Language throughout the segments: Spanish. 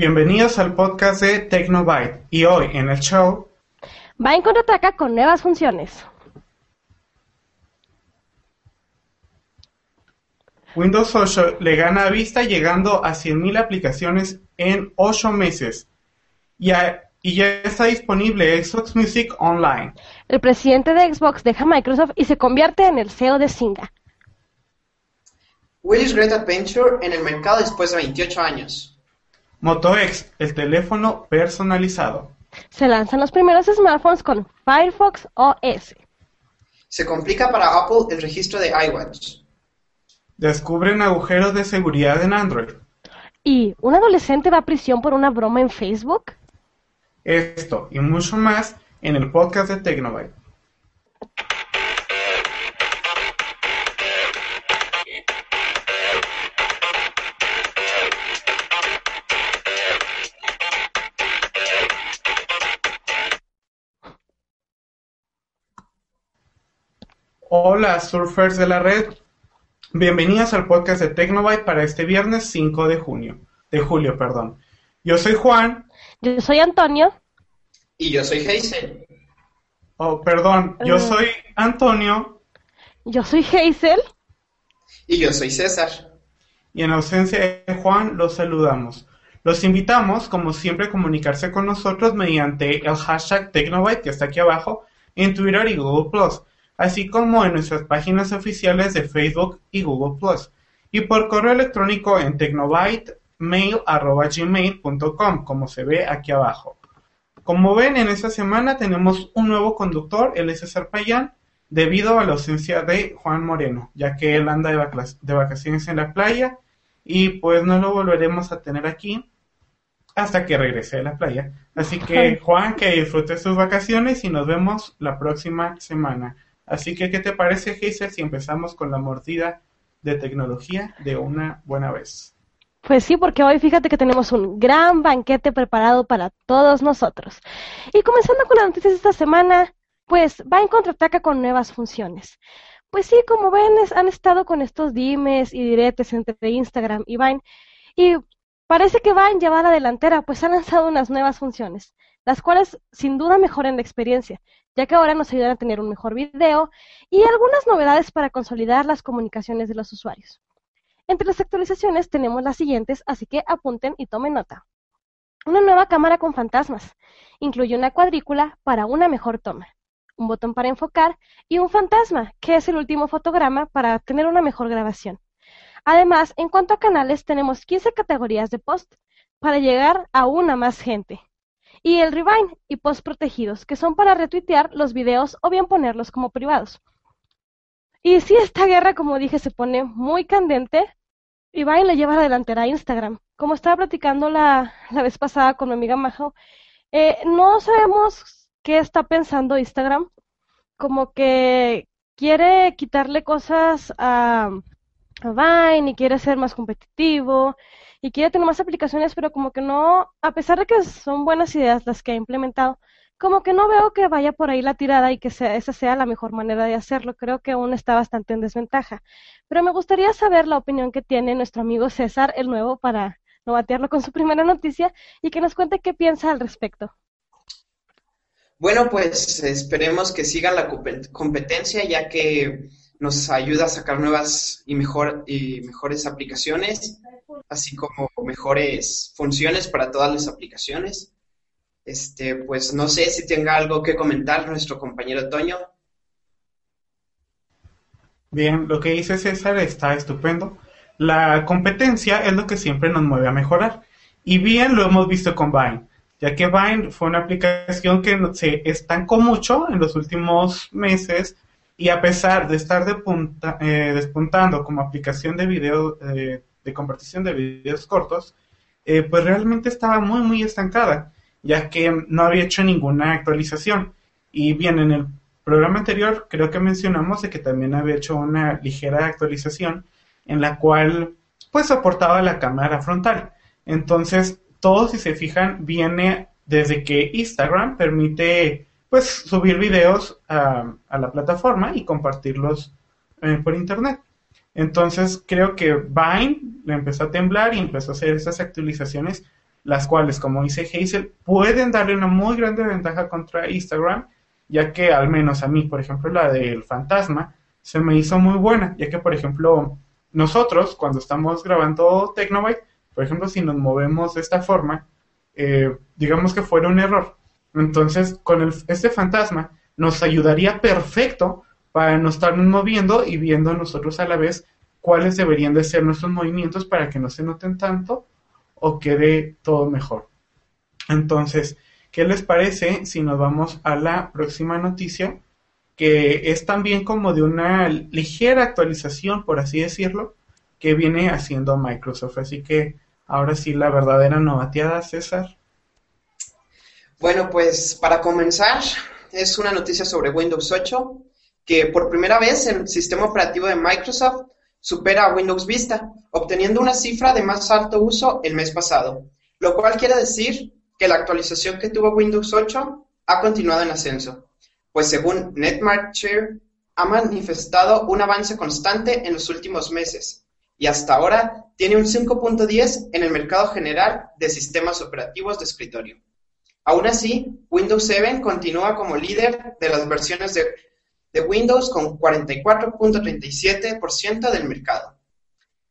Bienvenidos al podcast de Tecnobyte y hoy en el show Va en contraataca con nuevas funciones. Windows 8 le gana a Vista llegando a 100.000 aplicaciones en 8 meses. Y, a- y ya está disponible Xbox Music Online. El presidente de Xbox deja Microsoft y se convierte en el CEO de Zynga. Willy's Great Adventure en el mercado después de 28 años. Moto X, el teléfono personalizado. Se lanzan los primeros smartphones con Firefox OS. Se complica para Apple el registro de iWatch. Descubren agujeros de seguridad en Android. Y un adolescente va a prisión por una broma en Facebook. Esto y mucho más en el podcast de Tecnobyte. Hola, surfers de la red. Bienvenidos al podcast de Tecnobyte para este viernes 5 de junio. De julio, perdón. Yo soy Juan. Yo soy Antonio. Y yo soy Hazel. Oh, perdón. Yo Ah. soy Antonio. Yo soy Hazel. Y yo soy César. Y en ausencia de Juan, los saludamos. Los invitamos, como siempre, a comunicarse con nosotros mediante el hashtag Tecnobyte, que está aquí abajo, en Twitter y Google Plus, así como en nuestras páginas oficiales de Facebook y Google Plus, y por correo electrónico en tecnobytemail.gmail.com, como se ve aquí abajo. Como ven, en esta semana tenemos un nuevo conductor, es César Payán, debido a la ausencia de Juan Moreno, ya que él anda de vacaciones en la playa y pues no lo volveremos a tener aquí hasta que regrese de la playa. Así que Juan, que disfrute sus vacaciones y nos vemos la próxima semana. Así que, ¿qué te parece, Hazel, si empezamos con la mordida de tecnología de una buena vez? Pues sí, porque hoy fíjate que tenemos un gran banquete preparado para todos nosotros. Y comenzando con las noticias de esta semana, pues va en contraataca con nuevas funciones. Pues sí, como ven, han estado con estos dimes y diretes entre Instagram y Vine. Y parece que Vine lleva a la delantera, pues ha lanzado unas nuevas funciones, las cuales sin duda mejoran la experiencia, ya que ahora nos ayudan a tener un mejor video y algunas novedades para consolidar las comunicaciones de los usuarios. Entre las actualizaciones tenemos las siguientes, así que apunten y tomen nota. Una nueva cámara con fantasmas. Incluye una cuadrícula para una mejor toma, un botón para enfocar y un fantasma, que es el último fotograma para tener una mejor grabación. Además, en cuanto a canales, tenemos 15 categorías de post para llegar a una más gente. Y el rewind y post protegidos, que son para retuitear los videos o bien ponerlos como privados. Y si esta guerra, como dije, se pone muy candente, y Vine le lleva a la delantera a Instagram. Como estaba platicando la, la vez pasada con mi amiga Majo, eh, no sabemos qué está pensando Instagram. Como que quiere quitarle cosas a, a Vine y quiere ser más competitivo y quiere tener más aplicaciones, pero como que no, a pesar de que son buenas ideas las que ha implementado, como que no veo que vaya por ahí la tirada y que sea, esa sea la mejor manera de hacerlo. Creo que aún está bastante en desventaja. Pero me gustaría saber la opinión que tiene nuestro amigo César, el nuevo, para no batearlo con su primera noticia y que nos cuente qué piensa al respecto. Bueno, pues esperemos que siga la compe- competencia ya que nos ayuda a sacar nuevas y, mejor, y mejores aplicaciones, así como mejores funciones para todas las aplicaciones. Este, pues no sé si tenga algo que comentar nuestro compañero Toño. Bien, lo que dice César está estupendo. La competencia es lo que siempre nos mueve a mejorar. Y bien lo hemos visto con Vine, ya que Vine fue una aplicación que se estancó mucho en los últimos meses y a pesar de estar eh, despuntando como aplicación de video, eh, de convertición de videos cortos, eh, pues realmente estaba muy, muy estancada, ya que no había hecho ninguna actualización. Y bien, en el programa anterior creo que mencionamos de que también había hecho una ligera actualización en la cual pues soportaba la cámara frontal. Entonces, todo si se fijan viene desde que Instagram permite pues subir videos a, a la plataforma y compartirlos eh, por internet. Entonces creo que Vine le empezó a temblar y empezó a hacer esas actualizaciones las cuales, como dice Hazel, pueden darle una muy grande ventaja contra Instagram, ya que al menos a mí, por ejemplo, la del fantasma, se me hizo muy buena, ya que, por ejemplo, nosotros, cuando estamos grabando Tecnobyte, por ejemplo, si nos movemos de esta forma, eh, digamos que fuera un error. Entonces, con el, este fantasma nos ayudaría perfecto para no estarnos moviendo y viendo nosotros a la vez cuáles deberían de ser nuestros movimientos para que no se noten tanto o quede todo mejor. Entonces, ¿qué les parece si nos vamos a la próxima noticia? Que es también como de una ligera actualización, por así decirlo, que viene haciendo Microsoft. Así que ahora sí, la verdadera novateada, César. Bueno, pues para comenzar, es una noticia sobre Windows 8, que por primera vez el sistema operativo de Microsoft supera a Windows Vista, obteniendo una cifra de más alto uso el mes pasado, lo cual quiere decir que la actualización que tuvo Windows 8 ha continuado en ascenso, pues según NetMarcher ha manifestado un avance constante en los últimos meses y hasta ahora tiene un 5.10 en el mercado general de sistemas operativos de escritorio. Aún así, Windows 7 continúa como líder de las versiones de de Windows con 44.37% del mercado.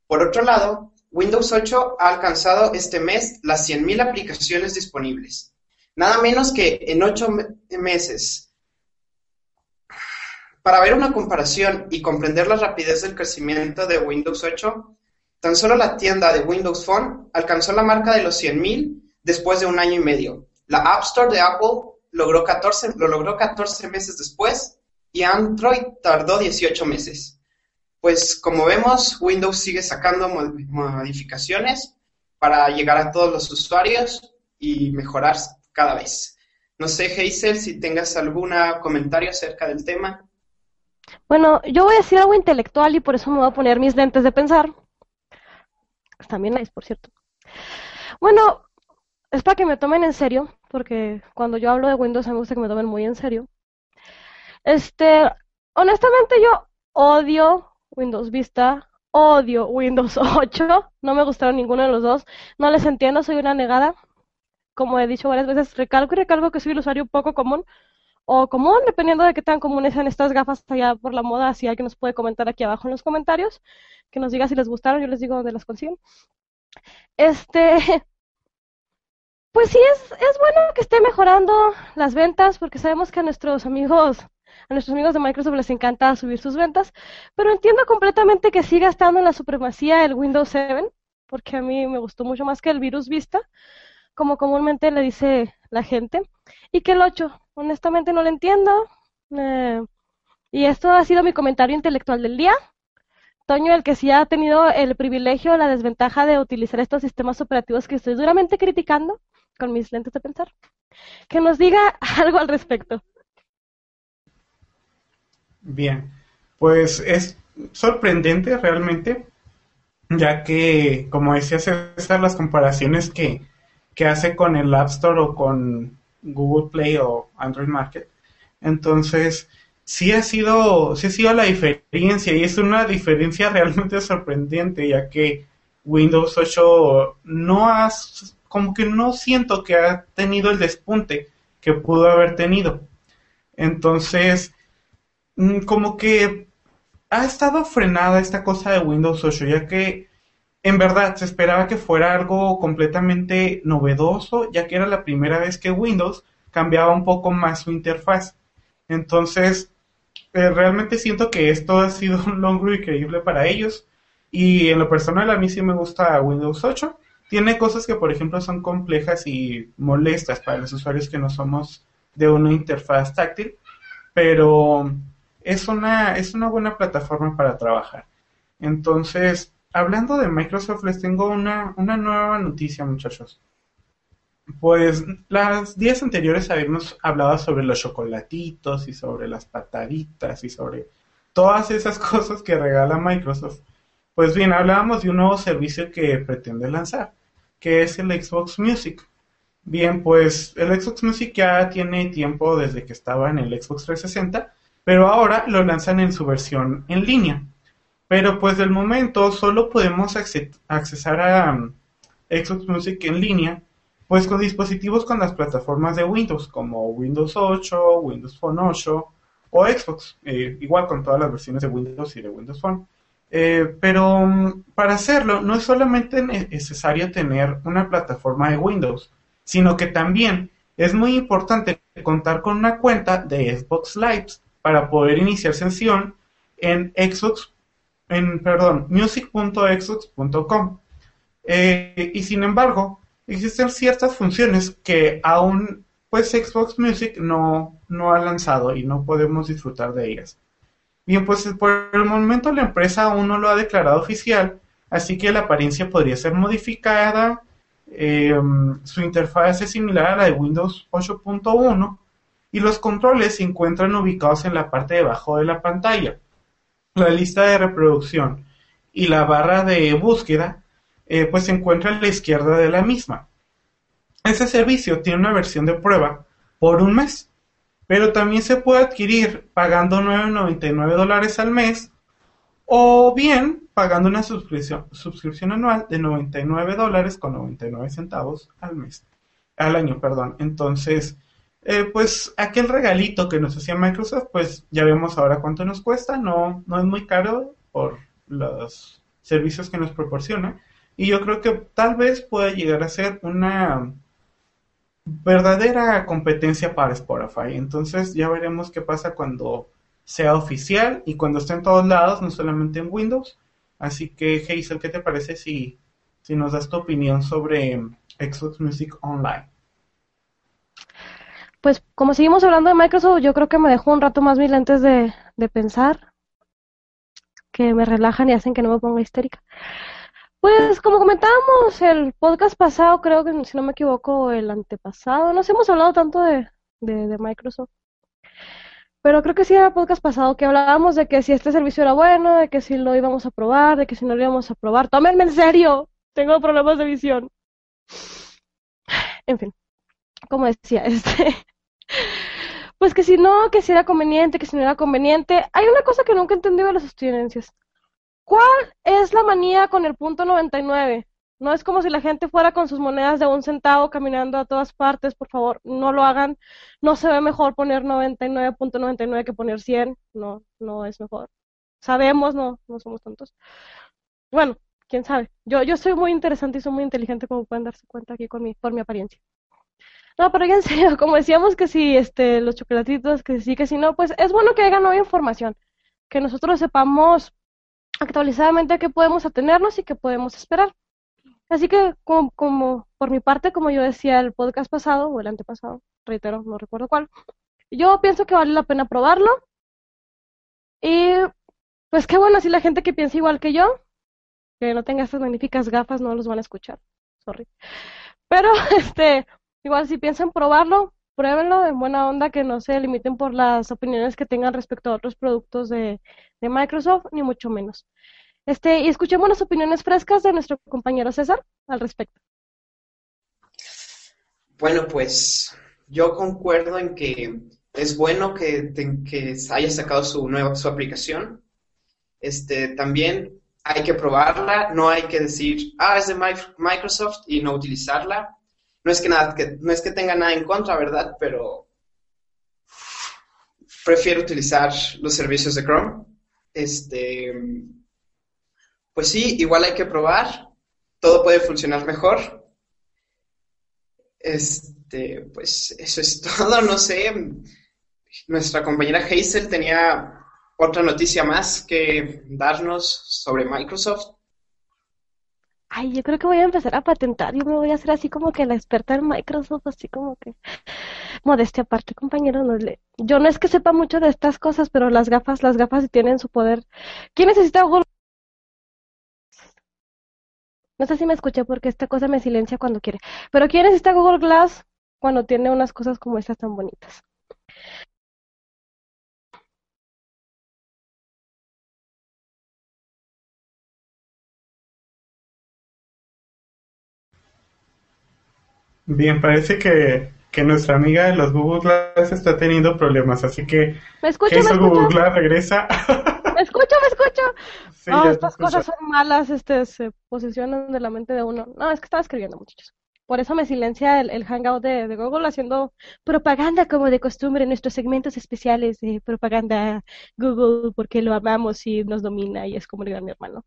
Por otro lado, Windows 8 ha alcanzado este mes las 100.000 aplicaciones disponibles, nada menos que en 8 meses. Para ver una comparación y comprender la rapidez del crecimiento de Windows 8, tan solo la tienda de Windows Phone alcanzó la marca de los 100.000 después de un año y medio. La App Store de Apple logró 14, lo logró 14 meses después y Android tardó 18 meses. Pues como vemos, Windows sigue sacando modificaciones para llegar a todos los usuarios y mejorar cada vez. No sé, Hazel, si tengas algún comentario acerca del tema. Bueno, yo voy a decir algo intelectual y por eso me voy a poner mis lentes de pensar. Bien nice, por cierto. Bueno, es para que me tomen en serio, porque cuando yo hablo de Windows me gusta que me tomen muy en serio. Este, honestamente yo odio Windows Vista, odio Windows 8, no me gustaron ninguno de los dos, no les entiendo, soy una negada. Como he dicho varias veces, recalco y recalco que soy el usuario poco común o común, dependiendo de qué tan comunes sean estas gafas allá por la moda, si alguien nos puede comentar aquí abajo en los comentarios, que nos diga si les gustaron, yo les digo dónde las consiguen. Este, pues sí, es, es bueno que esté mejorando las ventas, porque sabemos que a nuestros amigos a nuestros amigos de Microsoft les encanta subir sus ventas, pero entiendo completamente que siga estando en la supremacía el Windows 7, porque a mí me gustó mucho más que el virus Vista, como comúnmente le dice la gente, y que el 8, honestamente no lo entiendo. Eh, y esto ha sido mi comentario intelectual del día. Toño, el que sí ha tenido el privilegio, la desventaja de utilizar estos sistemas operativos que estoy duramente criticando con mis lentes de pensar, que nos diga algo al respecto. Bien, pues es sorprendente realmente, ya que, como decía César, las comparaciones que, que hace con el App Store o con Google Play o Android Market, entonces sí ha sido, sí ha sido la diferencia y es una diferencia realmente sorprendente, ya que Windows 8 no ha, como que no siento que ha tenido el despunte que pudo haber tenido. Entonces, como que ha estado frenada esta cosa de Windows 8, ya que en verdad se esperaba que fuera algo completamente novedoso, ya que era la primera vez que Windows cambiaba un poco más su interfaz. Entonces, eh, realmente siento que esto ha sido un logro increíble para ellos. Y en lo personal a mí sí me gusta Windows 8. Tiene cosas que, por ejemplo, son complejas y molestas para los usuarios que no somos de una interfaz táctil. Pero es una, es una buena plataforma para trabajar. Entonces, hablando de Microsoft, les tengo una, una nueva noticia, muchachos. Pues las días anteriores habíamos hablado sobre los chocolatitos y sobre las pataditas y sobre todas esas cosas que regala Microsoft. Pues bien, hablábamos de un nuevo servicio que pretende lanzar, que es el Xbox Music. Bien, pues el Xbox Music ya tiene tiempo desde que estaba en el Xbox 360 pero ahora lo lanzan en su versión en línea. Pero pues del momento solo podemos accesar a um, Xbox Music en línea pues con dispositivos con las plataformas de Windows, como Windows 8, Windows Phone 8 o Xbox, eh, igual con todas las versiones de Windows y de Windows Phone. Eh, pero mm, para hacerlo no es solamente necesario tener una plataforma de Windows, sino que también es muy importante contar con una cuenta de Xbox Live para poder iniciar sesión en Xbox, en, perdón, music.xbox.com. Eh, y sin embargo, existen ciertas funciones que aún pues Xbox Music no, no ha lanzado y no podemos disfrutar de ellas. Bien, pues por el momento la empresa aún no lo ha declarado oficial, así que la apariencia podría ser modificada. Em, su interfaz es similar a la de Windows 8.1 y los controles se encuentran ubicados en la parte de abajo de la pantalla. La lista de reproducción y la barra de búsqueda eh, pues se encuentra a la izquierda de la misma. Ese servicio tiene una versión de prueba por un mes, pero también se puede adquirir pagando 9.99 dólares al mes o bien pagando una suscripción, suscripción anual de 99 dólares con 99 centavos al mes, al año, perdón. Entonces, eh, pues aquel regalito que nos hacía Microsoft, pues ya vemos ahora cuánto nos cuesta, no, no es muy caro por los servicios que nos proporciona. Y yo creo que tal vez pueda llegar a ser una verdadera competencia para Spotify. Entonces ya veremos qué pasa cuando sea oficial y cuando esté en todos lados, no solamente en Windows. Así que, Hazel, ¿qué te parece si, si nos das tu opinión sobre Xbox Music Online? Pues como seguimos hablando de Microsoft, yo creo que me dejo un rato más mis lentes de, de pensar, que me relajan y hacen que no me ponga histérica. Pues como comentábamos el podcast pasado, creo que si no me equivoco, el antepasado, no sé, hemos hablado tanto de, de, Microsoft. Pero creo que sí era el podcast pasado que hablábamos de que si este servicio era bueno, de que si lo íbamos a probar, de que si no lo íbamos a probar. Tómenme en serio, tengo problemas de visión. En fin, como decía, este, pues que si no, que si era conveniente, que si no era conveniente. Hay una cosa que nunca he entendido de las estadounidenses. ¿Cuál es la manía con el punto 99? No es como si la gente fuera con sus monedas de un centavo caminando a todas partes, por favor, no lo hagan. No se ve mejor poner 99.99 que poner 100, no, no es mejor. Sabemos, no, no somos tontos. Bueno, quién sabe. Yo, yo soy muy interesante y soy muy inteligente, como pueden darse cuenta aquí con mi, por mi apariencia. No, pero ya en serio, como decíamos que si este, los chocolatitos, que sí, que si no, pues es bueno que haya nueva información, que nosotros sepamos actualizadamente qué podemos atenernos y qué podemos esperar. Así que, como, por mi parte, como yo decía el podcast pasado o el antepasado, reitero, no recuerdo cuál, yo pienso que vale la pena probarlo. Y pues qué bueno, si la gente que piensa igual que yo, que no tenga estas magníficas gafas, no los van a escuchar. Sorry. Pero, este, igual si piensan probarlo, pruébenlo en buena onda, que no se limiten por las opiniones que tengan respecto a otros productos de, Microsoft, ni mucho menos. Este, y escuchemos las opiniones frescas de nuestro compañero César al respecto. Bueno, pues yo concuerdo en que es bueno que, que haya sacado su nueva su aplicación. Este, también hay que probarla, no hay que decir, ah, es de Microsoft y no utilizarla. No es que nada, que, no es que tenga nada en contra, ¿verdad? Pero prefiero utilizar los servicios de Chrome. Este, pues sí, igual hay que probar. Todo puede funcionar mejor. Este, pues eso es todo, no sé. Nuestra compañera Hazel tenía otra noticia más que darnos sobre Microsoft. Ay, yo creo que voy a empezar a patentar. Yo me voy a hacer así como que la experta en Microsoft, así como que modestia aparte, compañero. No le... Yo no es que sepa mucho de estas cosas, pero las gafas, las gafas tienen su poder. ¿Quién necesita Google? No sé si me escuché porque esta cosa me silencia cuando quiere. Pero ¿quién necesita Google Glass cuando tiene unas cosas como estas tan bonitas? Bien, parece que, que nuestra amiga de los Google Glass está teniendo problemas, así que ¿Me escucha, ¿qué Google Glass regresa. ¿Me escucho, me escucho? estas cosas son malas, este, se posicionan de la mente de uno. No, es que estaba escribiendo, muchachos. Por eso me silencia el, hangout de, de, Google haciendo propaganda como de costumbre en nuestros segmentos especiales de propaganda Google porque lo amamos y nos domina y es como el gran hermano.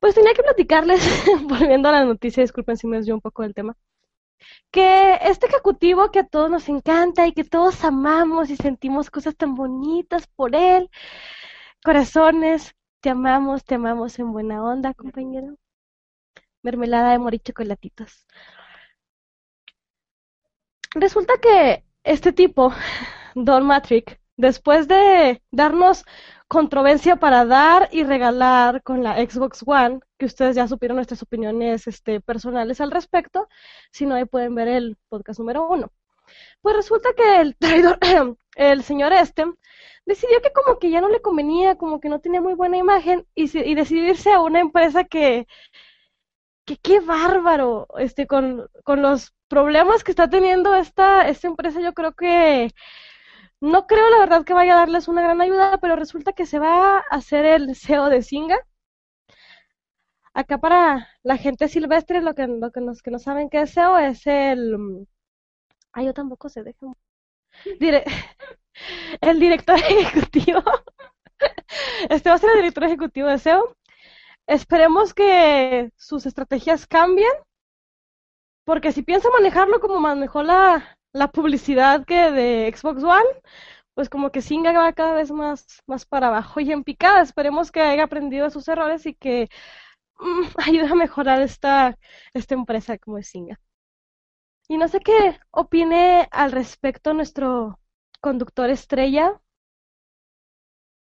Pues tenía que platicarles, volviendo a la noticia, disculpen si me desvío un poco del tema, que este ejecutivo que a todos nos encanta y que todos amamos y sentimos cosas tan bonitas por él, corazones, te amamos, te amamos en buena onda, compañero mermelada de morir chocolatitos. Resulta que este tipo, Don Matrix, después de darnos controversia para dar y regalar con la Xbox One, que ustedes ya supieron nuestras opiniones este, personales al respecto, si no ahí pueden ver el podcast número uno. Pues resulta que el traidor, el señor este, decidió que como que ya no le convenía, como que no tenía muy buena imagen y, y decidirse a una empresa que que qué bárbaro, este, con, con los problemas que está teniendo esta, esta empresa, yo creo que no creo la verdad que vaya a darles una gran ayuda, pero resulta que se va a hacer el CEO de Singa. Acá para la gente silvestre, lo que, que, nos, que no saben qué es SEO es el... Ay, yo tampoco sé, déjenme... el director ejecutivo. Este va a ser el director ejecutivo de SEO. Esperemos que sus estrategias cambien, porque si piensa manejarlo como manejó la, publicidad que de Xbox One, pues como que Singa va cada vez más, más para abajo y en picada. Esperemos que haya aprendido de sus errores y que mm, ayude a mejorar esta, esta empresa como es Singa. Y no sé qué opine al respecto nuestro conductor estrella,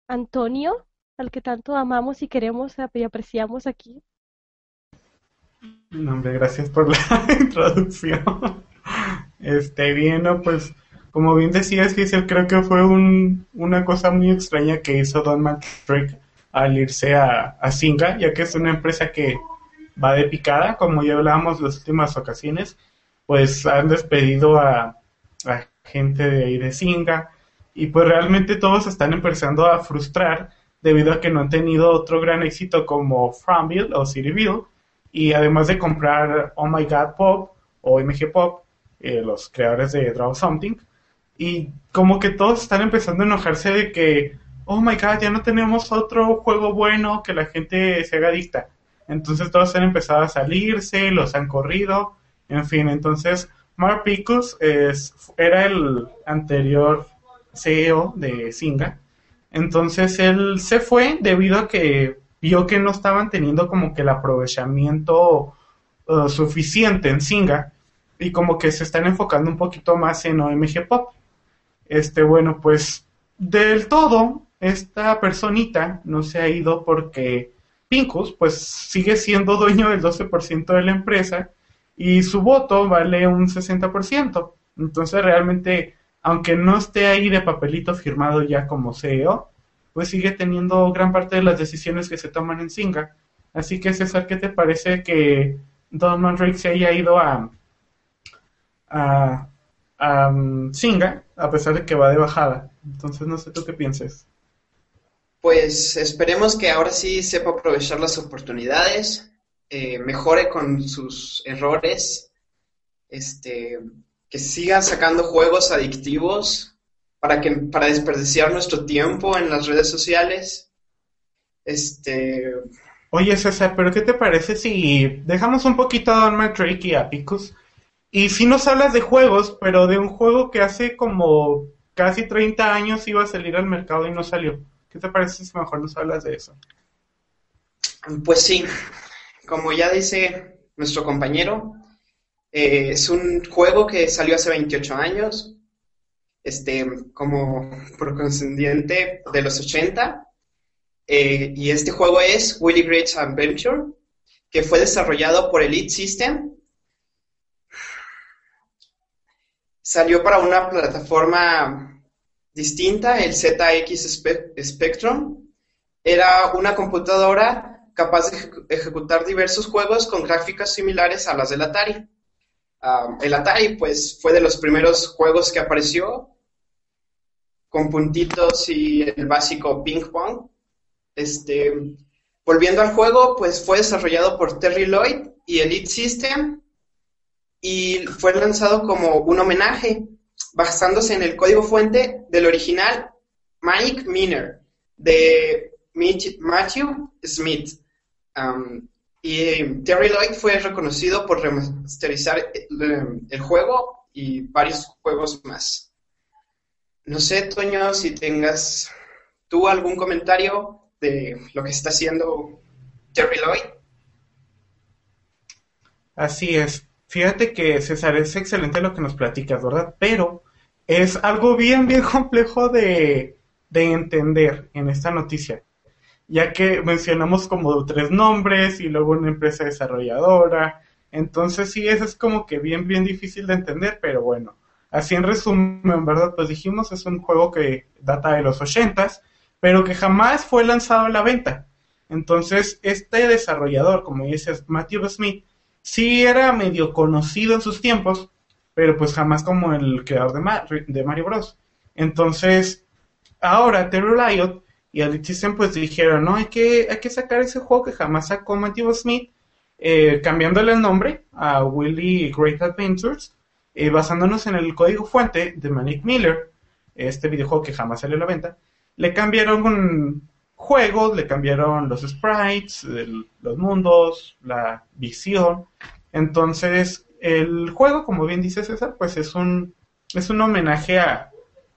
Antonio al que tanto amamos y queremos y apreciamos aquí. No, hombre, gracias por la introducción. Este, bien, ¿no? pues como bien decías, Giselle, creo que fue un, una cosa muy extraña que hizo Don Matrick al irse a, a Singa, ya que es una empresa que va de picada, como ya hablábamos las últimas ocasiones, pues han despedido a, a gente de ahí de Singa, y pues realmente todos están empezando a frustrar debido a que no han tenido otro gran éxito como Farmville o Cityville, y además de comprar Oh My God Pop o MG Pop, eh, los creadores de Draw Something, y como que todos están empezando a enojarse de que, oh my god, ya no tenemos otro juego bueno que la gente se haga adicta. Entonces todos han empezado a salirse, los han corrido, en fin, entonces Mark Picus es, era el anterior CEO de Singa entonces él se fue debido a que vio que no estaban teniendo como que el aprovechamiento uh, suficiente en Singa y como que se están enfocando un poquito más en OMG Pop. Este, bueno, pues del todo, esta personita no se ha ido porque Pincus pues sigue siendo dueño del 12% de la empresa y su voto vale un 60%. Entonces realmente aunque no esté ahí de papelito firmado ya como CEO, pues sigue teniendo gran parte de las decisiones que se toman en Singa. Así que César, ¿qué te parece que Don Mandrake se haya ido a, a, um, Singa, a pesar de que va de bajada? Entonces no sé tú qué pienses. Pues esperemos que ahora sí sepa aprovechar las oportunidades, eh, mejore con sus errores, este, que sigan sacando juegos adictivos para, que, para desperdiciar nuestro tiempo en las redes sociales. Este... Oye, César, pero ¿qué te parece si dejamos un poquito a Don Drake y a Picus? Y si nos hablas de juegos, pero de un juego que hace como casi 30 años iba a salir al mercado y no salió. ¿Qué te parece si mejor nos hablas de eso? Pues sí, como ya dice nuestro compañero, eh, es un juego que salió hace 28 años, este, como proconscendiente de los 80. Eh, y este juego es Willy Great's Adventure, que fue desarrollado por Elite System. Salió para una plataforma distinta, el ZX Spectrum. Era una computadora capaz de ejecutar diversos juegos con gráficas similares a las del Atari. El Atari, pues, fue de los primeros juegos que apareció con puntitos y el básico ping pong. Este, volviendo al juego, pues fue desarrollado por Terry Lloyd y Elite System y fue lanzado como un homenaje basándose en el código fuente del original Mike Miner de Matthew Smith. Um, y Terry Lloyd fue reconocido por remasterizar el juego y varios juegos más. No sé, Toño, si tengas tú algún comentario de lo que está haciendo Terry Lloyd. Así es. Fíjate que César es excelente lo que nos platicas, ¿verdad? Pero es algo bien, bien complejo de, de entender en esta noticia, ya que mencionamos como tres nombres y luego una empresa desarrolladora. Entonces sí, eso es como que bien, bien difícil de entender, pero bueno. Así en resumen, ¿verdad? Pues dijimos, es un juego que data de los ochentas, pero que jamás fue lanzado a la venta. Entonces, este desarrollador, como dices, Matthew Smith, sí era medio conocido en sus tiempos, pero pues jamás como el creador de, de Mario Bros. Entonces, ahora Terry Riot y System pues dijeron, no, hay que, hay que sacar ese juego que jamás sacó Matthew Smith, eh, cambiándole el nombre a Willy Great Adventures, eh, basándonos en el código fuente de Manic Miller, este videojuego que jamás salió a la venta, le cambiaron un juego, le cambiaron los sprites, los mundos, la visión. Entonces, el juego, como bien dice César, pues es un, es un homenaje a,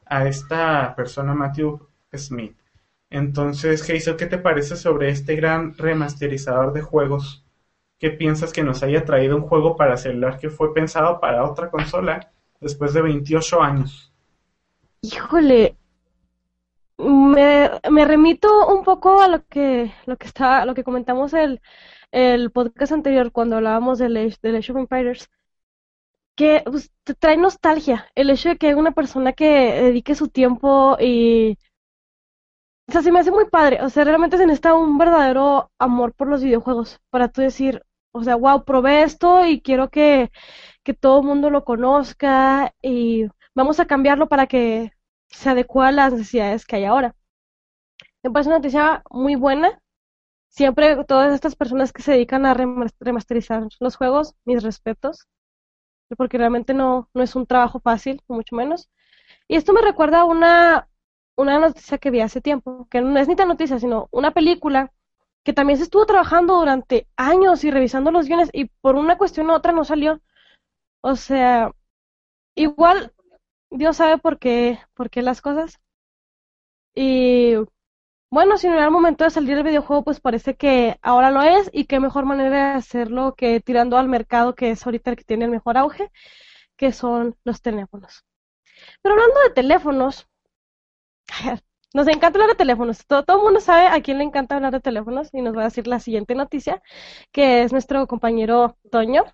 a esta persona, Matthew Smith. Entonces, Hazel, ¿qué te parece sobre este gran remasterizador de juegos? ¿Qué piensas que nos haya traído un juego para celular que fue pensado para otra consola después de 28 años? Híjole, me, me remito un poco a lo que, lo que lo que comentamos el, el podcast anterior cuando hablábamos del Age, del Age Empires que pues, te trae nostalgia el hecho de que una persona que dedique su tiempo y... O sea, se me hace muy padre. O sea, realmente se necesita un verdadero amor por los videojuegos para tú decir, o sea, wow, probé esto y quiero que, que todo el mundo lo conozca y vamos a cambiarlo para que se adecue a las necesidades que hay ahora. Me parece una noticia muy buena. Siempre todas estas personas que se dedican a remasterizar los juegos, mis respetos porque realmente no, no es un trabajo fácil, mucho menos. Y esto me recuerda a una, una noticia que vi hace tiempo, que no es ni tan noticia, sino una película que también se estuvo trabajando durante años y revisando los guiones y por una cuestión u otra no salió. O sea, igual Dios sabe por qué, por qué las cosas. Y bueno, si no era el momento de salir el videojuego, pues parece que ahora lo es y qué mejor manera de hacerlo que tirando al mercado que es ahorita el que tiene el mejor auge, que son los teléfonos. Pero hablando de teléfonos, nos encanta hablar de teléfonos. Todo, todo el mundo sabe a quién le encanta hablar de teléfonos y nos va a decir la siguiente noticia, que es nuestro compañero Toño.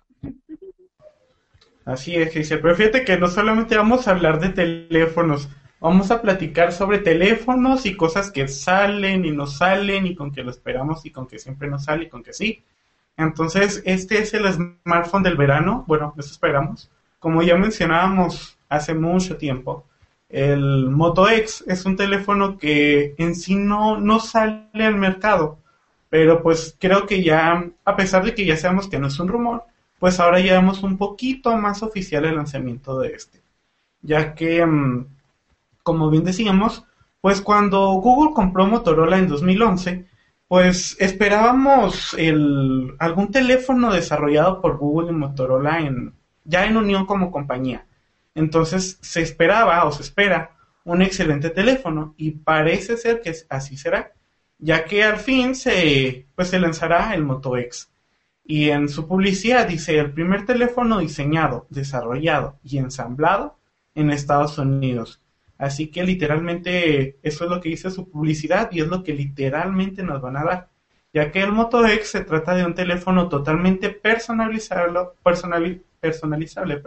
Así es, dice, pero fíjate que no solamente vamos a hablar de teléfonos, Vamos a platicar sobre teléfonos y cosas que salen y no salen y con que lo esperamos y con que siempre no sale y con que sí. Entonces, este es el smartphone del verano. Bueno, eso esperamos. Como ya mencionábamos hace mucho tiempo, el Moto X es un teléfono que en sí no, no sale al mercado. Pero pues creo que ya, a pesar de que ya sabemos que no es un rumor, pues ahora ya vemos un poquito más oficial el lanzamiento de este. Ya que mm, como bien decíamos, pues cuando Google compró Motorola en 2011, pues esperábamos el, algún teléfono desarrollado por Google y Motorola en, ya en unión como compañía. Entonces se esperaba o se espera un excelente teléfono y parece ser que así será, ya que al fin se, pues se lanzará el Moto X. Y en su publicidad dice el primer teléfono diseñado, desarrollado y ensamblado en Estados Unidos Así que literalmente eso es lo que dice su publicidad y es lo que literalmente nos van a dar. Ya que el Moto X se trata de un teléfono totalmente personalizable, personalizable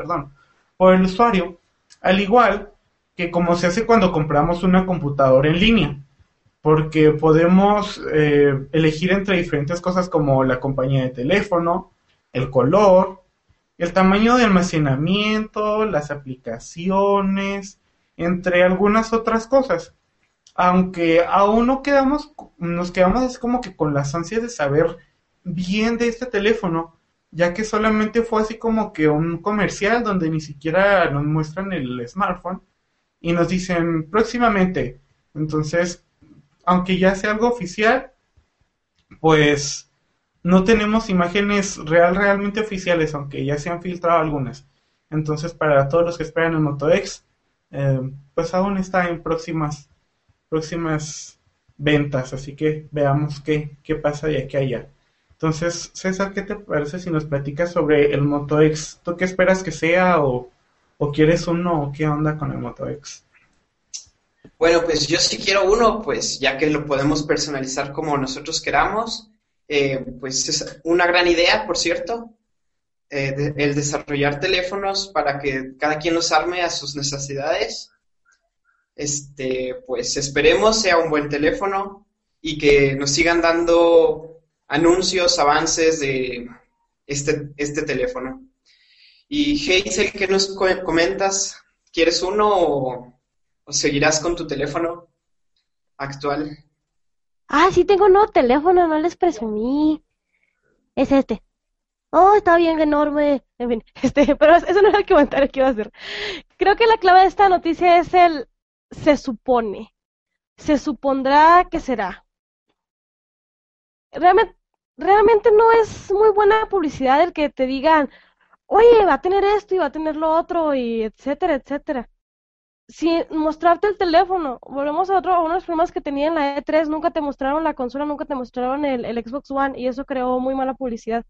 por el usuario, al igual que como se hace cuando compramos una computadora en línea, porque podemos eh, elegir entre diferentes cosas como la compañía de teléfono, el color, el tamaño de almacenamiento, las aplicaciones, entre algunas otras cosas. Aunque aún no quedamos, nos quedamos así como que con las ansias de saber bien de este teléfono, ya que solamente fue así como que un comercial donde ni siquiera nos muestran el smartphone y nos dicen próximamente. Entonces, aunque ya sea algo oficial, pues no tenemos imágenes real realmente oficiales, aunque ya se han filtrado algunas. Entonces, para todos los que esperan el Moto X, eh, pues aún está en próximas próximas ventas, así que veamos qué, qué pasa de aquí a allá. Entonces, César, ¿qué te parece si nos platicas sobre el Moto X? ¿Tú qué esperas que sea o, o quieres uno o qué onda con el Moto X? Bueno, pues yo sí quiero uno, pues ya que lo podemos personalizar como nosotros queramos. Eh, pues es una gran idea, por cierto, eh, el desarrollar teléfonos para que cada quien los arme a sus necesidades. Este, pues esperemos sea un buen teléfono y que nos sigan dando anuncios, avances de este, este teléfono. Y Hazel, ¿qué nos comentas? ¿Quieres uno o, seguirás con tu teléfono actual? Ah, sí tengo un nuevo teléfono, no les presumí. Es este. Oh, está bien enorme. En fin, este, pero eso no era el comentario que iba a hacer. Creo que la clave de esta noticia es el se supone, se supondrá que será. Realmente, realmente no es muy buena publicidad el que te digan, oye, va a tener esto y va a tener lo otro y etcétera, etcétera. Si mostrarte el teléfono, volvemos a otro, a uno de los problemas que tenía en la E3, nunca te mostraron la consola, nunca te mostraron el, Xbox One y eso creó muy mala publicidad.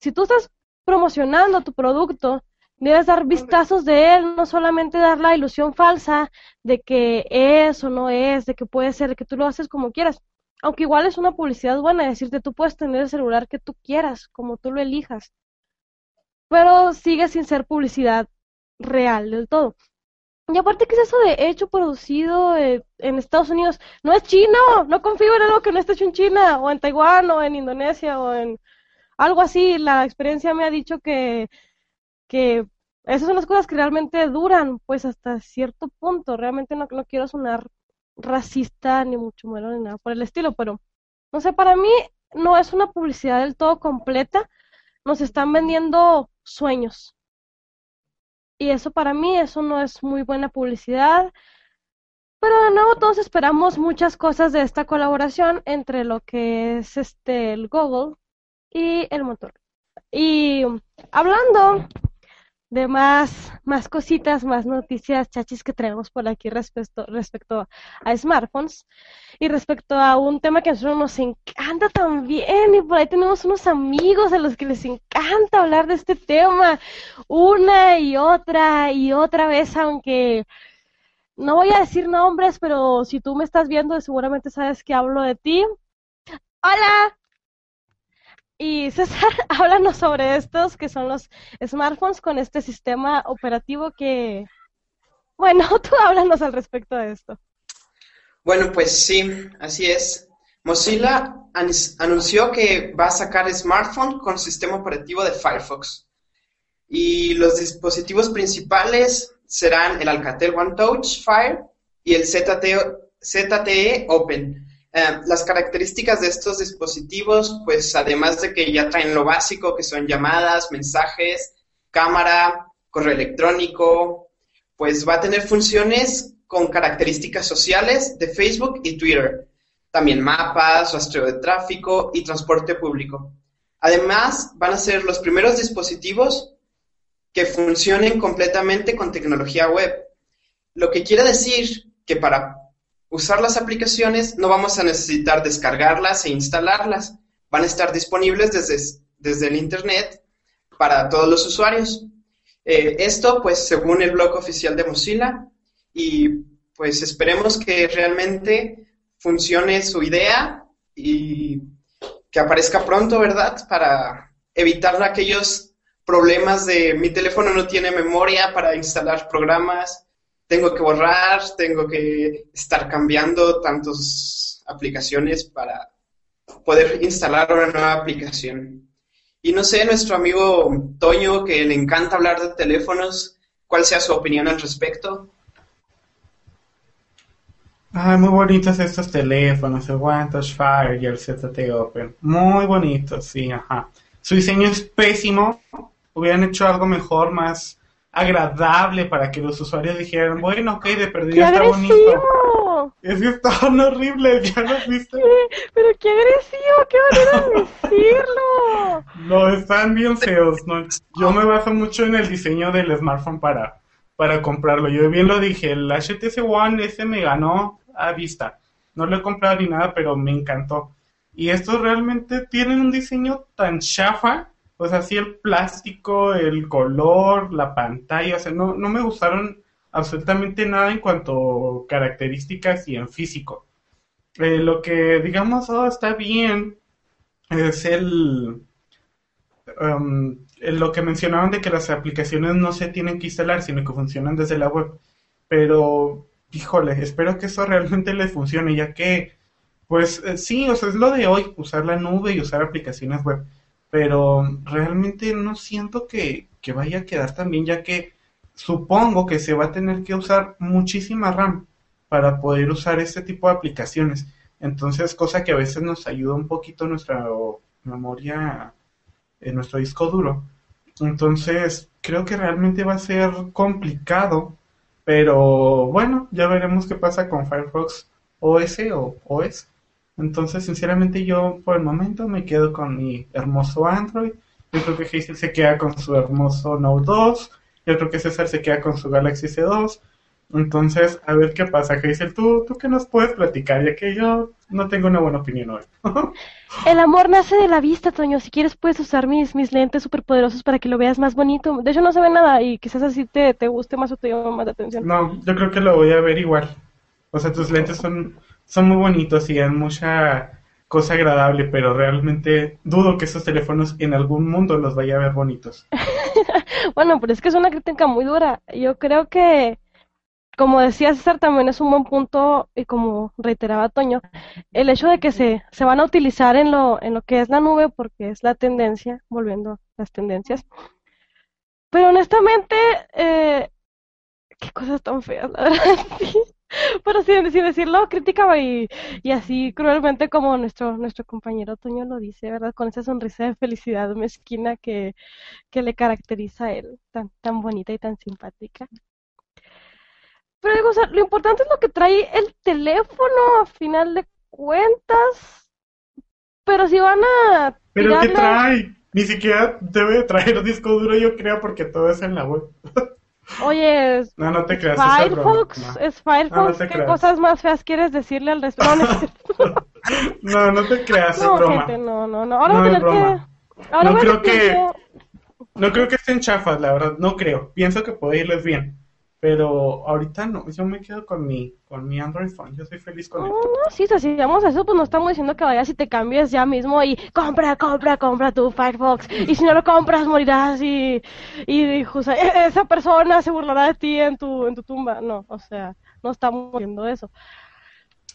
Si tú estás promocionando tu producto, Debes dar vistazos de él, no solamente dar la ilusión falsa de que es o no es, de que puede ser, que tú lo haces como quieras. Aunque igual es una publicidad buena, decirte tú puedes tener el celular que tú quieras, como tú lo elijas. Pero sigue sin ser publicidad real del todo. Y aparte, ¿qué es eso de hecho producido eh, en Estados Unidos? No es chino, no confío en algo que no esté hecho en China, o en Taiwán, o en Indonesia, o en algo así. La experiencia me ha dicho que que esas son las cosas que realmente duran, pues hasta cierto punto. Realmente no, no quiero sonar racista ni mucho menos ni nada por el estilo, pero no sé, para mí no es una publicidad del todo completa. Nos están vendiendo sueños. Y eso para mí, eso no es muy buena publicidad. Pero de nuevo todos esperamos muchas cosas de esta colaboración entre lo que es este el Google y el motor. Y hablando de más, más cositas, más noticias chachis que traemos por aquí respecto, respecto a smartphones y respecto a un tema que a nosotros nos encanta también y por ahí tenemos unos amigos a los que les encanta hablar de este tema una y otra y otra vez, aunque no voy a decir nombres, pero si tú me estás viendo seguramente sabes que hablo de ti. Hola, y César, háblanos sobre estos que son los smartphones con este sistema operativo que, bueno, tú háblanos al respecto de esto. Bueno, pues sí, así es. Mozilla anunció que va a sacar smartphone con sistema operativo de Firefox. Y los dispositivos principales serán el Alcatel One Touch Fire y el ZTE Open. Eh, las características de estos dispositivos, pues además de que ya traen lo básico, que son llamadas, mensajes, cámara, correo electrónico, pues va a tener funciones con características sociales de Facebook y Twitter. También mapas, rastreo de tráfico y transporte público. Además, van a ser los primeros dispositivos que funcionen completamente con tecnología web. Lo que quiere decir que para usar las aplicaciones, no vamos a necesitar descargarlas e instalarlas. Van a estar disponibles desde, desde el Internet para todos los usuarios. Eh, esto, pues, según el blog oficial de Mozilla, y pues esperemos que realmente funcione su idea y que aparezca pronto, ¿verdad? Para evitar aquellos problemas de mi teléfono no tiene memoria para instalar programas tengo que borrar, tengo que estar cambiando tantas aplicaciones para poder instalar una nueva aplicación. Y no sé, nuestro amigo Toño, que le encanta hablar de teléfonos, ¿cuál sea su opinión al respecto? Ay, muy bonitos estos teléfonos, el One Touch Fire y el ZT Open. Muy bonitos, sí, ajá. su diseño es pésimo. Hubieran hecho algo mejor, más agradable para que los usuarios dijeran, bueno, ok, de perdida está bonito. Es que estaban horribles, ¿ya los viste? Pero qué agresivo, qué manera de decirlo. No, están bien feos, ¿no? Yo me baso mucho en el diseño del smartphone para, para comprarlo. Yo bien lo dije, el HTC One ese me ganó a vista. No lo he comprado ni nada, pero me encantó. Y estos realmente tienen un diseño tan chafa o sea, sí el plástico, el color, la pantalla, o sea, no, no me gustaron absolutamente nada en cuanto a características y en físico. Eh, lo que, digamos, oh, está bien es um, el, lo que mencionaban de que las aplicaciones no se tienen que instalar, sino que funcionan desde la web. Pero, híjole, espero que eso realmente les funcione, ya que, pues eh, sí, o sea, es lo de hoy, usar la nube y usar aplicaciones web pero realmente no siento que, vaya a quedar tan bien, ya que supongo que se va a tener que usar muchísima RAM para poder usar este tipo de aplicaciones. Entonces, cosa que a veces nos ayuda un poquito nuestra memoria, en nuestro disco duro. Entonces, creo que realmente va a ser complicado, pero bueno, ya veremos qué pasa con Firefox OS o OS. Entonces, sinceramente, yo por el momento me quedo con mi hermoso Android. Yo creo que Hazel se queda con su hermoso Note 2. Yo creo que César se queda con su Galaxy S2. Entonces, a ver qué pasa, Hazel. ¿Tú, ¿Tú qué nos puedes platicar? Ya que yo no tengo una buena opinión hoy. el amor nace de la vista, Toño. Si quieres, puedes usar mis, mis lentes superpoderosos para que lo veas más bonito. De hecho, no se ve nada y quizás así te, te guste más o te llame más la atención. No, yo creo que lo voy a ver igual. O sea, tus lentes son son muy bonitos y dan mucha cosa agradable, pero realmente dudo que esos teléfonos en algún mundo los vaya a ver bonitos. bueno, pero es que es una crítica muy dura. Yo creo que, como decía César, también es un buen punto, y como reiteraba Toño, el hecho de que se, se van a utilizar en lo, en lo que es la nube, porque es la tendencia, volviendo a las tendencias. Pero honestamente, eh, qué cosas tan feas, la verdad. pero sin, sin decirlo crítica y, y, así cruelmente como nuestro, nuestro compañero Toño lo dice, ¿verdad? Con esa sonrisa de felicidad mezquina que, que le caracteriza a él, tan, tan bonita y tan simpática. Pero digo, o sea, lo importante es lo que trae el teléfono a final de cuentas. Pero si van a... ¿Pero qué trae? Ni siquiera debe traer disco duro, yo creo, porque todo es en la web. Oye, no, no te creas, Firefox, es, Firefox, ¿qué cosas más feas quieres decirle al resto? No, no, te creas, es broma. no, no, no, ahora no, es broma. no creo que, no creo que estén chafas, la verdad, no creo. Pienso que puede irles bien. Pero ahorita no, yo me quedo con mi, con mi Android phone, yo soy feliz con él. No, no, sí, si vamos a eso, pues no estamos diciendo que vayas y te cambies ya mismo y compra, compra, compra tu Firefox. Y si no lo compras, morirás y, y, e, esa persona se burlará de ti en tu, en tu tumba. No, o sea, no estamos viendo eso.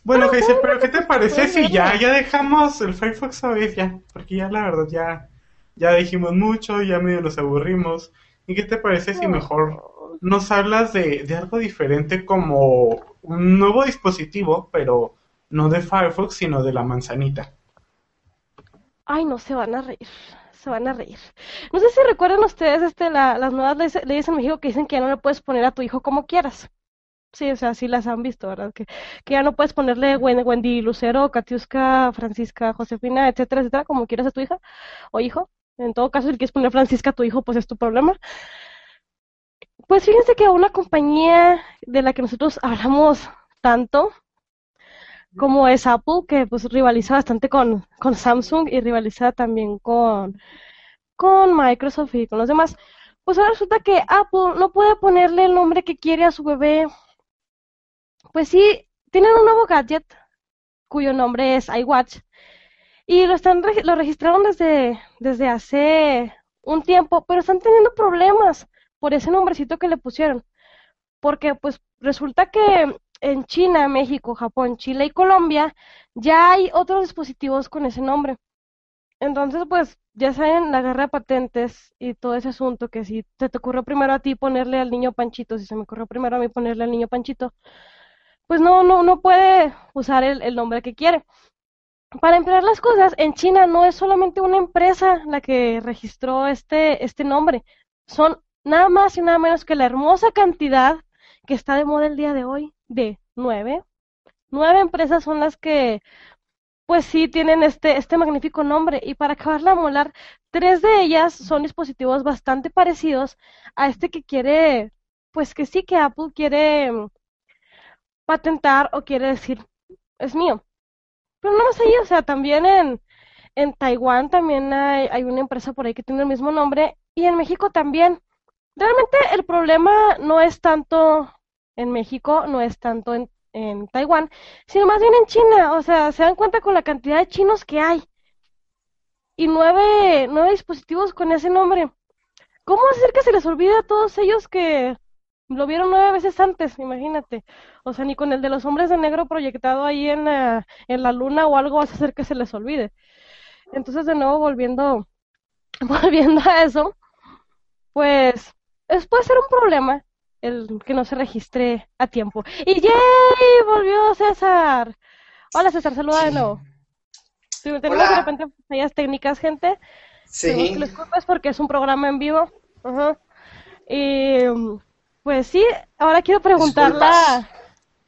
Bueno, pero, pero ¿qué te parece si ya, ya dejamos el Firefox a vez ya? Porque ya la verdad ya, ya dijimos mucho, ya medio nos aburrimos. ¿Y qué te parece si mejor nos hablas de, de algo diferente como un nuevo dispositivo, pero no de Firefox, sino de la manzanita. Ay, no, se van a reír, se van a reír. No sé si recuerdan ustedes este, la, las nuevas leyes, en México que dicen que ya no le puedes poner a tu hijo como quieras. Sí, o sea, sí las han visto, ¿verdad? Que, que ya no puedes ponerle Wendy, Lucero, Katiuska, Francisca, Josefina, etcétera, etcétera, como quieras a tu hija o hijo. En todo caso, si quieres poner Francisca a tu hijo, pues es tu problema. Pues fíjense que una compañía de la que nosotros hablamos tanto, como es Apple, que pues rivaliza bastante con, con Samsung y rivaliza también con, con Microsoft y con los demás, pues ahora resulta que Apple no puede ponerle el nombre que quiere a su bebé. Pues sí, tienen un nuevo gadget cuyo nombre es iWatch y lo están lo registraron desde desde hace un tiempo, pero están teniendo problemas por ese nombrecito que le pusieron. Porque pues resulta que en China, México, Japón, Chile y Colombia ya hay otros dispositivos con ese nombre. Entonces, pues ya saben la guerra de patentes y todo ese asunto que si se te ocurrió primero a ti ponerle al niño Panchito, si se me ocurrió primero a mí ponerle al niño Panchito, pues no, no, no puede usar el, el nombre que quiere. para empeorar las cosas, en China no es solamente una empresa la que registró este, este nombre, son nada más y nada menos que la hermosa cantidad que está de moda el día de hoy, de nueve. Nueve empresas son las que, pues sí, tienen este, este magnífico nombre. Y para acabarla de molar, tres de ellas son dispositivos bastante parecidos a este que quiere, pues que sí, que Apple quiere mm, patentar o quiere decir, es mío. Pero no más ahí, o sea, también en, en Taiwán también hay, hay una empresa por ahí que tiene el mismo nombre y en México también. Realmente el problema no es tanto en México, no es tanto en, en Taiwán, sino más bien en China. O sea, se dan cuenta con la cantidad de chinos que hay. Y nueve, nueve dispositivos con ese nombre. ¿Cómo hacer que se les olvide a todos ellos que lo vieron nueve veces antes? Imagínate. O sea, ni con el de los hombres de negro proyectado ahí en, la, en la luna o algo vas a hacer que se les olvide. Entonces, de nuevo, volviendo, volviendo a eso, pues es, puede ser un problema el que no se registre a tiempo. Y ¡yay! Volvió César. Hola César, saluda de nuevo. Si tenemos Hola. de repente fallas técnicas, gente. Sí, que les culpas porque es un programa en vivo. Ajá. Y pues sí, ahora quiero preguntarla, Disculpas.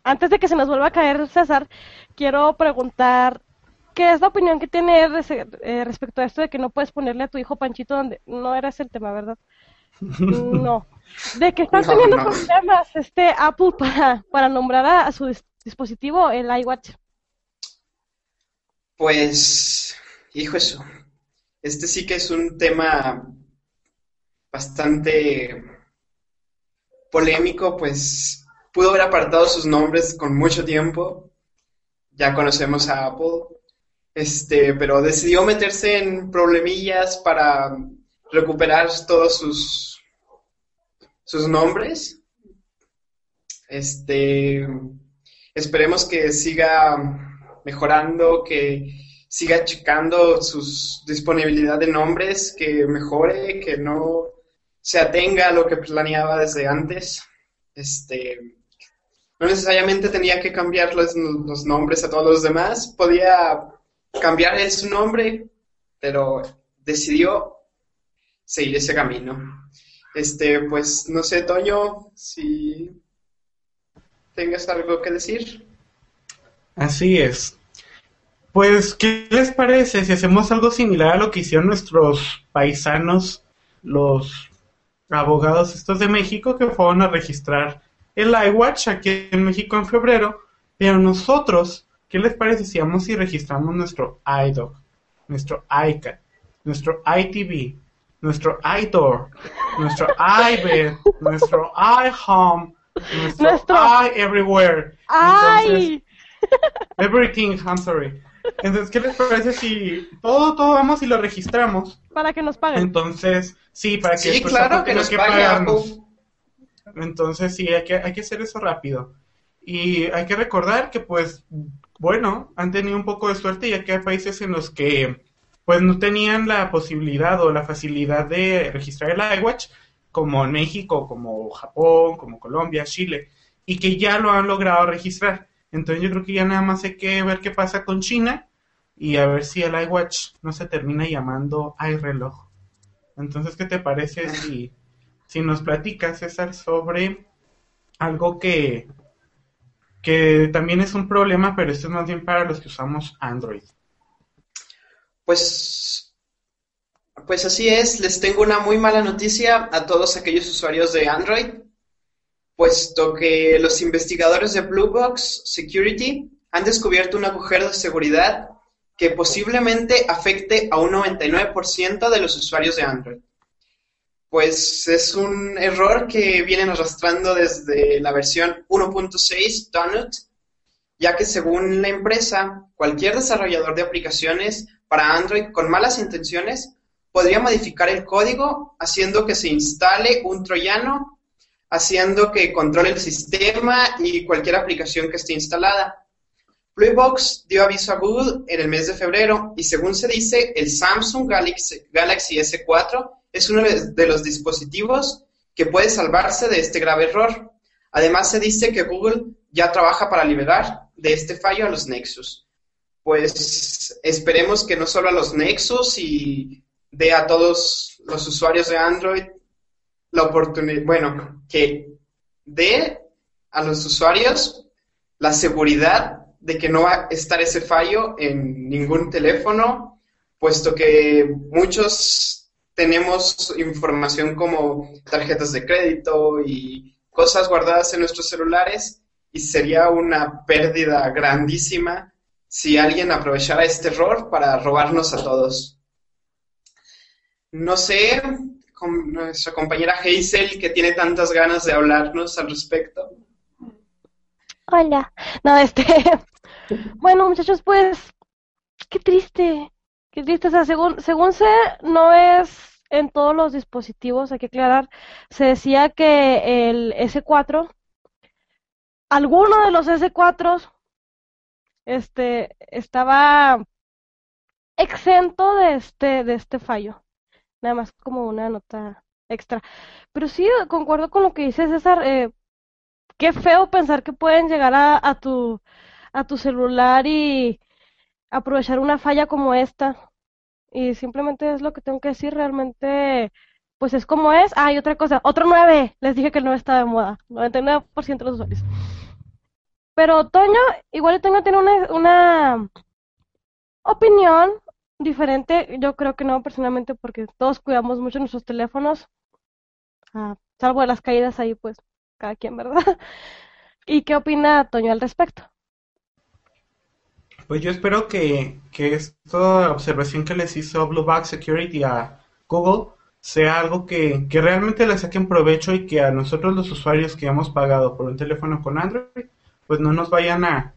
antes de que se nos vuelva a caer César, quiero preguntar qué es la opinión que tiene eh, respecto a esto de que no puedes ponerle a tu hijo Panchito donde no era ese el tema, ¿verdad? No. De que están No, teniendo no. problemas este Apple para, para nombrar a, a su dis- dispositivo el iWatch. pues, hijo eso. Este sí que es un tema bastante polémico, pues pudo haber apartado sus nombres con mucho tiempo. Ya conocemos a Apple. Este, pero decidió meterse en problemillas para recuperar todos sus sus nombres. Este, esperemos que siga mejorando, que siga checando sus disponibilidad de nombres, que mejore, que no se atenga a lo que planeaba desde antes. Este, no necesariamente tenía que cambiar los, los nombres a todos los demás, podía cambiar su nombre, pero decidió seguir ese camino. Este, pues no sé, Toño, si tengas algo que decir. Así es. Pues, ¿qué les parece si hacemos algo similar a lo que hicieron nuestros paisanos, los abogados estos de México, que fueron a registrar el iWatch aquí en México en febrero? Pero nosotros, ¿qué les parece si y registramos nuestro iDog, nuestro iCat, nuestro iTV, nuestro iDoor, nuestro iBed, nuestro iHome, nuestro, Nuestro- iEverywhere? Entonces, ¡Ay! Everything, I'm sorry. Entonces, ¿qué les parece si todo, todo vamos y lo registramos? Para que nos paguen. Entonces, sí, para que Sí, después claro, que nos que pague pagarnos. Apple. Entonces, sí, hay que, hay que hacer eso rápido. Y hay que recordar que, pues, bueno, han tenido un poco de suerte ya que hay países en los que, pues, no tenían la posibilidad o la facilidad de registrar el iWatch, como en México, como Japón, como Colombia, Chile, y que ya lo han logrado registrar. Entonces, yo creo que ya nada más hay que ver qué pasa con China y a ver si el iWatch no se termina llamando iReloj. Entonces, ¿qué te parece si, si nos platicas, César, sobre algo que, que también es un problema, pero esto es más bien para los que usamos Android? Pues, pues así es, les tengo una muy mala noticia a todos aquellos usuarios de Android, puesto que los investigadores de Blue Box Security han descubierto un agujero de seguridad que posiblemente afecte a un 99% de los usuarios de Android. Pues es un error que vienen arrastrando desde la versión 1.6 Donut, ya que según la empresa, cualquier desarrollador de aplicaciones para Android con malas intenciones podría modificar el código haciendo que se instale un troyano, haciendo que controle el sistema y cualquier aplicación que esté instalada. Bluebox dio aviso a Google en el mes de febrero y según se dice, el Samsung Galaxy, Galaxy S4 es uno de los dispositivos que puede salvarse de este grave error. Además se dice que Google ya trabaja para liberar de este fallo a los Nexus. pues esperemos que no solo a los Nexus y dé a todos los usuarios de Android la oportunidad, bueno, que dé a los usuarios la seguridad de que no va a estar ese fallo en ningún teléfono, puesto que muchos tenemos información como tarjetas de crédito y cosas guardadas en nuestros celulares y sería una pérdida grandísima si alguien aprovechara este error para robarnos a todos. No sé, con nuestra compañera Hazel, que tiene tantas ganas de hablarnos al respecto. Hola. No, este. Bueno, muchachos, pues. Qué triste. Qué triste. O sea, según, según sé, no es en todos los dispositivos, hay que aclarar. Se decía que el S4, alguno de los S4 este, estaba exento de este, de este fallo. Nada más como una nota extra. Pero sí, concuerdo con lo que dice César. Eh, qué feo pensar que pueden llegar a, a, tu, a tu celular y aprovechar una falla como esta. Y simplemente es lo que tengo que decir. Realmente, pues es como es. Ah, y otra cosa. Otro 9. Les dije que el 9 está de moda. 99% de los usuarios. Pero Toño, igual Toño tiene una, una opinión diferente. Yo creo que no, personalmente, porque todos cuidamos mucho nuestros teléfonos. Ah, salvo las caídas ahí, pues, cada quien, ¿verdad? ¿Y qué opina Toño al respecto? Pues yo espero que, que esta observación que les hizo Blueback Security a Google sea algo que, que realmente le saquen provecho y que a nosotros los usuarios que hemos pagado por un teléfono con Android pues no nos vayan a,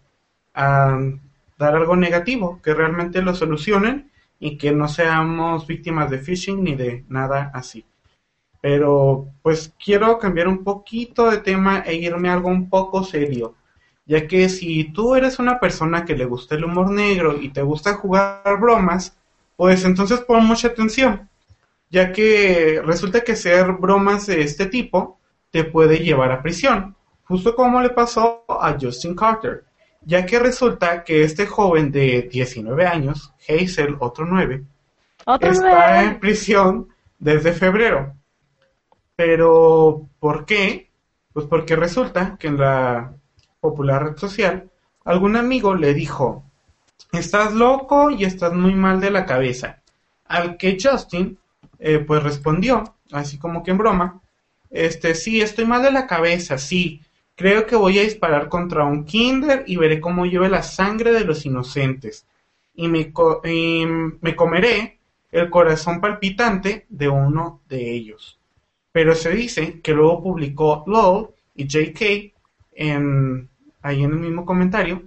dar algo negativo, que realmente lo solucionen y que no seamos víctimas de phishing ni de nada así. Pero pues quiero cambiar un poquito de tema e irme a algo un poco serio, ya que si tú eres una persona que le gusta el humor negro y te gusta jugar bromas, pues entonces pon mucha atención, ya que resulta que hacer bromas de este tipo te puede llevar a prisión justo como le pasó a Justin Carter, ya que resulta que este joven de 19 años, Hazel, otro 9, está en prisión desde febrero. Pero, ¿por qué? Pues porque resulta que en la popular red social, algún amigo le dijo, estás loco y estás muy mal de la cabeza. Al que Justin, eh, pues respondió, así como que en broma, este, sí, estoy mal de la cabeza, sí, Creo que voy a disparar contra un Kinder y veré cómo lleve la sangre de los inocentes. Y me, me comeré el corazón palpitante de uno de ellos. Pero se dice que luego publicó LOL y JK en, ahí en el mismo comentario,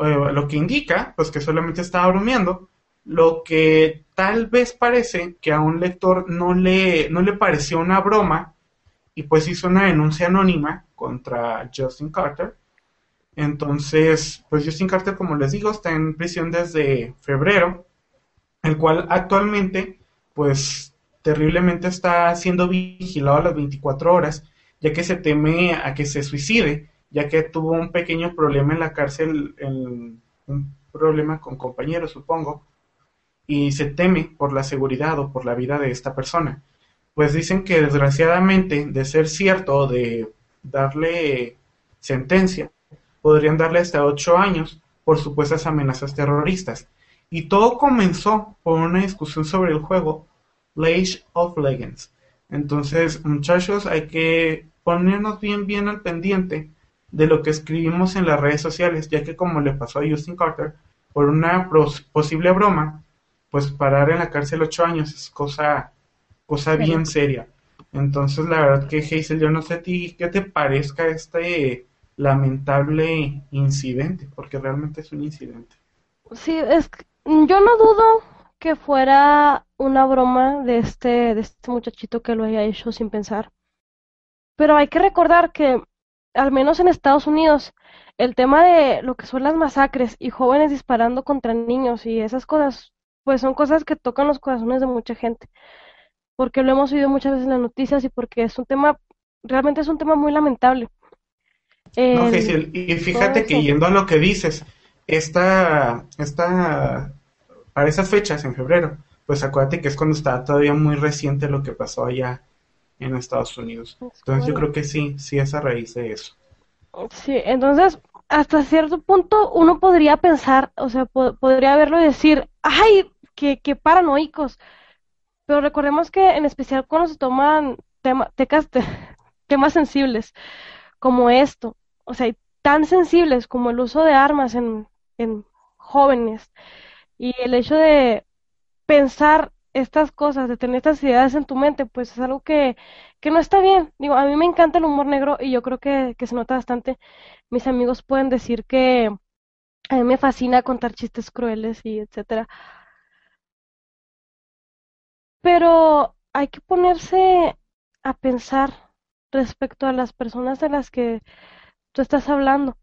eh, lo que indica pues que solamente estaba bromeando, lo que tal vez parece que a un lector no le, no le pareció una broma y pues hizo una denuncia anónima contra Justin Carter. Entonces, pues Justin Carter, como les digo, está en prisión desde febrero, el cual actualmente, pues terriblemente está siendo vigilado a las 24 horas, ya que se teme a que se suicide, ya que tuvo un pequeño problema en la cárcel, un problema con compañeros, supongo, y se teme por la seguridad o por la vida de esta persona. Pues dicen que desgraciadamente, de ser cierto, de darle sentencia, podrían darle hasta ocho años por supuestas amenazas terroristas. Y todo comenzó por una discusión sobre el juego Age of Legends. Entonces, muchachos, hay que ponernos bien, bien al pendiente de lo que escribimos en las redes sociales, ya que como le pasó a Justin Carter, por una posible broma, pues parar en la cárcel ocho años es cosa, cosa bien seria. Entonces, la verdad que Hazel, yo no sé a ti qué te parezca este lamentable incidente, porque realmente es un incidente. Sí, es yo no dudo que fuera una broma de este de este muchachito que lo haya hecho sin pensar. Pero hay que recordar que al menos en Estados Unidos el tema de lo que son las masacres y jóvenes disparando contra niños y esas cosas, pues son cosas que tocan los corazones de mucha gente porque lo hemos oído muchas veces en las noticias y porque es un tema, realmente es un tema muy lamentable. no, y fíjate que yendo a lo que dices, esta, esta, para esas fechas, en febrero, pues acuérdate que es cuando está todavía muy reciente lo que pasó allá en Estados Unidos. Entonces yo creo que sí, sí es a raíz de eso. Sí, entonces hasta cierto punto uno podría pensar, o sea, podría verlo y decir, ay, qué, qué paranoicos. Pero recordemos que en especial cuando se toman temas sensibles como esto, o sea, tan sensibles como el uso de armas en, en jóvenes y el hecho de pensar estas cosas, de tener estas ideas en tu mente, pues es algo que, que no está bien. Digo, a mí me encanta el humor negro y yo creo que, que se nota bastante. Mis amigos pueden decir que a mí me fascina contar chistes crueles y etcétera. Pero hay que ponerse a pensar respecto a las personas de las que tú estás hablando.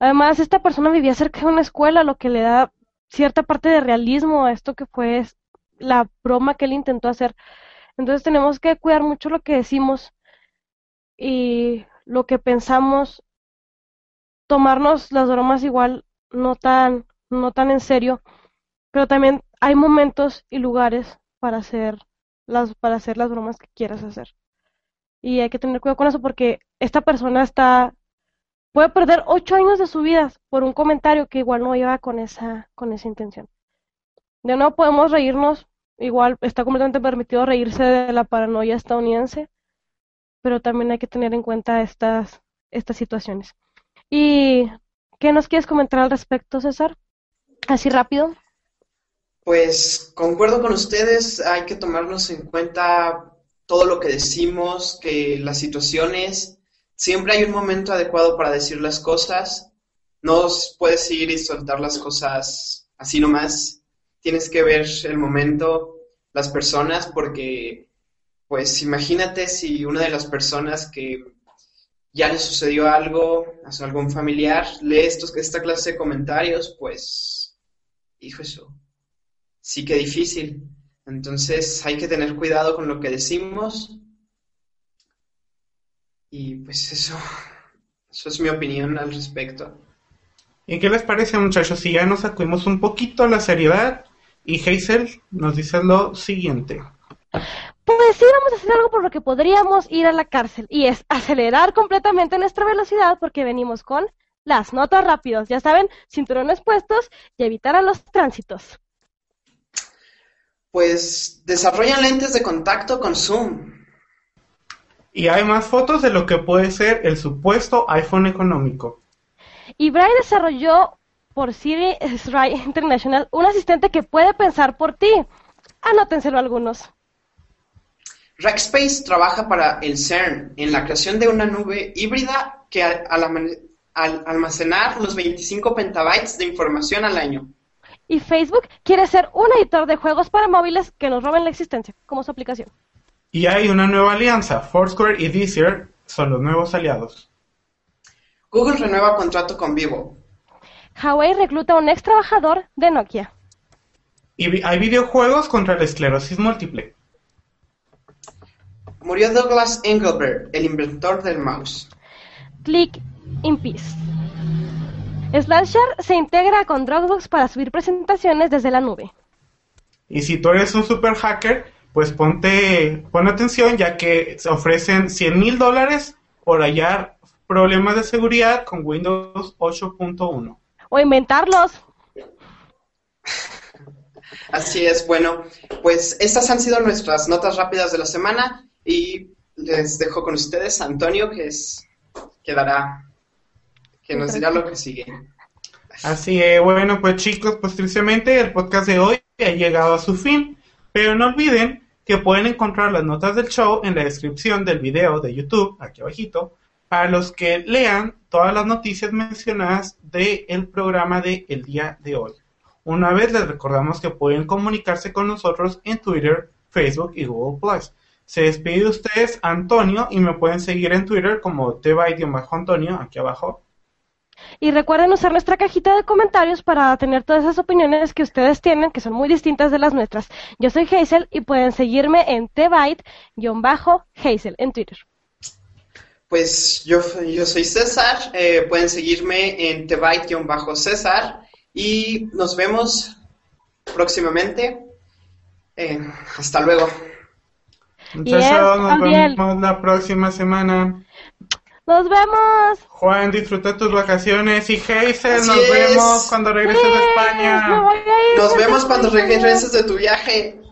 Además, esta persona vivía cerca de una escuela, lo que le da cierta parte de realismo a esto que fue la broma que él intentó hacer. Entonces tenemos que cuidar mucho lo que decimos y lo que pensamos, tomarnos las bromas igual no tan, no tan en serio, pero también hay momentos y lugares para hacer las, para hacer las bromas que quieras hacer. Y hay que tener cuidado con eso porque esta persona está puede perder ocho años de su vida por un comentario que igual no iba con esa, con esa intención. De nuevo podemos reírnos, igual está completamente permitido reírse de la paranoia estadounidense, pero también hay que tener en cuenta estas, estas situaciones. ¿Y qué nos quieres comentar al respecto, César? Así rápido. Pues concuerdo con ustedes, hay que tomarnos en cuenta todo lo que decimos, que las situaciones siempre hay un momento adecuado para decir las cosas. No puedes ir y soltar las cosas así nomás. Tienes que ver el momento, las personas, porque, pues imagínate si una de las personas que ya le sucedió algo a algún familiar lee estos, esta clase de comentarios, pues, hijo eso, sí que difícil. Entonces hay que tener cuidado con lo que decimos, y pues eso, eso es mi opinión al respecto. ¿Y qué les parece, muchachos? Si ya nos sacudimos un poquito la seriedad y Hazel nos dice lo siguiente. Pues sí, vamos a hacer algo por lo que podríamos ir a la cárcel y es acelerar completamente nuestra velocidad porque venimos con las notas rápidas. Ya saben, cinturones puestos y evitar a los tránsitos. Pues desarrollan lentes de contacto con zoom. Y hay más fotos de lo que puede ser el supuesto iPhone económico. Y Brian desarrolló por Siri Sri International un asistente que puede pensar por ti. Anótenselo algunos. Rackspace trabaja para el CERN en la creación de una nube híbrida que al, al, almacenar los 25 petabytes de información al año. Y Facebook quiere ser un editor de juegos para móviles que nos roben la existencia, como su aplicación. Y hay una nueva alianza, Foursquare y Deezer son los nuevos aliados. Google renueva contrato con Vivo. Huawei recluta a un ex trabajador de Nokia. Y hay videojuegos contra la esclerosis múltiple. Murió Douglas Engelberg, el inventor del mouse. Click in peace. Slashshare se integra con Dropbox para subir presentaciones desde la nube. Y si tú eres un super hacker, pues ponte, pon atención ya que se ofrecen 100 mil dólares por hallar problemas de seguridad con Windows 8.1. O inventarlos. Así es, bueno, pues estas han sido nuestras notas rápidas de la semana y les dejo con ustedes a Antonio que es que dará que nos dirá lo que sigue. Así es, bueno, pues chicos, pues tristemente el podcast de hoy ha llegado a su fin, pero no olviden que pueden encontrar las notas del show en la descripción del video de YouTube, aquí abajito, para los que lean todas las noticias mencionadas del programa de el día de hoy. Una vez les recordamos que pueden comunicarse con nosotros en Twitter, Facebook y Google Plus. Se despide de ustedes Antonio y me pueden seguir en Twitter como Antonio, aquí abajo. Y recuerden usar nuestra cajita de comentarios para tener todas esas opiniones que ustedes tienen, que son muy distintas de las nuestras. Yo soy Hazel y pueden seguirme en tbyte-hazel en Twitter. Pues yo, yo soy César, eh, pueden seguirme en tebait-césar y nos vemos próximamente. Eh, hasta luego. Muchachos, nos vemos la próxima semana. Nos vemos. Juan, disfruta tus vacaciones y Hazel, nos vemos cuando regreses de España. Nos vemos cuando regreses de tu viaje.